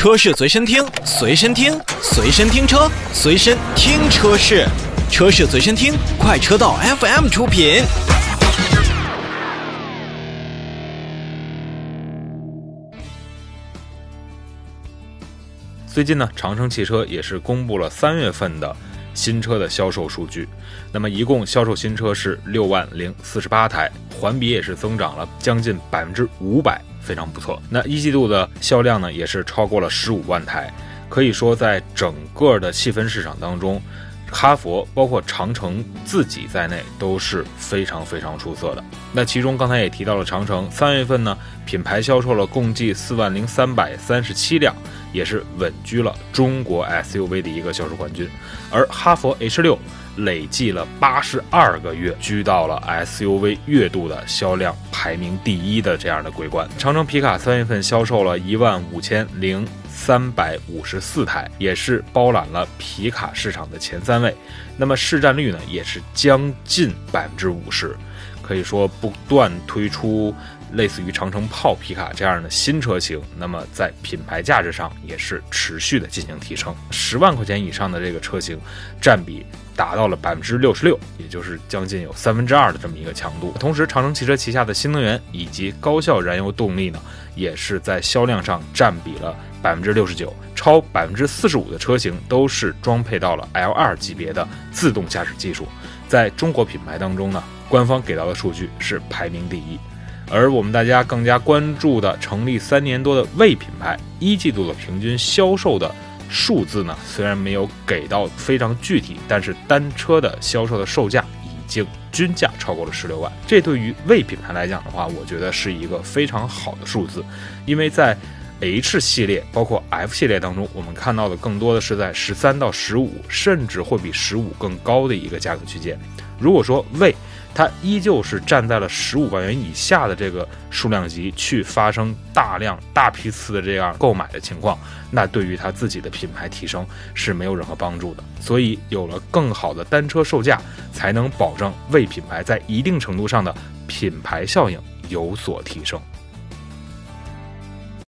车市随身听，随身听，随身听车，随身听车市，车市随身听，快车道 FM 出品。最近呢，长城汽车也是公布了三月份的新车的销售数据。那么一共销售新车是六万零四十八台，环比也是增长了将近百分之五百，非常不错。那一季度的销量呢，也是超过了十五万台，可以说在整个的细分市场当中。哈佛包括长城自己在内都是非常非常出色的。那其中刚才也提到了长城，三月份呢品牌销售了共计四万零三百三十七辆，也是稳居了中国 SUV 的一个销售冠军。而哈佛 H 六累计了八十二个月，居到了 SUV 月度的销量排名第一的这样的桂冠。长城皮卡三月份销售了一万五千零。三百五十四台，也是包揽了皮卡市场的前三位。那么市占率呢，也是将近百分之五十，可以说不断推出类似于长城炮皮卡这样的新车型。那么在品牌价值上也是持续的进行提升。十万块钱以上的这个车型，占比达到了百分之六十六，也就是将近有三分之二的这么一个强度。同时，长城汽车旗下的新能源以及高效燃油动力呢，也是在销量上占比了。百分之六十九，超百分之四十五的车型都是装配到了 L2 级别的自动驾驶技术。在中国品牌当中呢，官方给到的数据是排名第一。而我们大家更加关注的成立三年多的魏品牌，一季度的平均销售的数字呢，虽然没有给到非常具体，但是单车的销售的售价已经均价超过了十六万。这对于魏品牌来讲的话，我觉得是一个非常好的数字，因为在 H 系列包括 F 系列当中，我们看到的更多的是在十三到十五，甚至会比十五更高的一个价格区间。如果说魏它依旧是站在了十五万元以下的这个数量级去发生大量大批次的这样购买的情况，那对于它自己的品牌提升是没有任何帮助的。所以有了更好的单车售价，才能保证为品牌在一定程度上的品牌效应有所提升。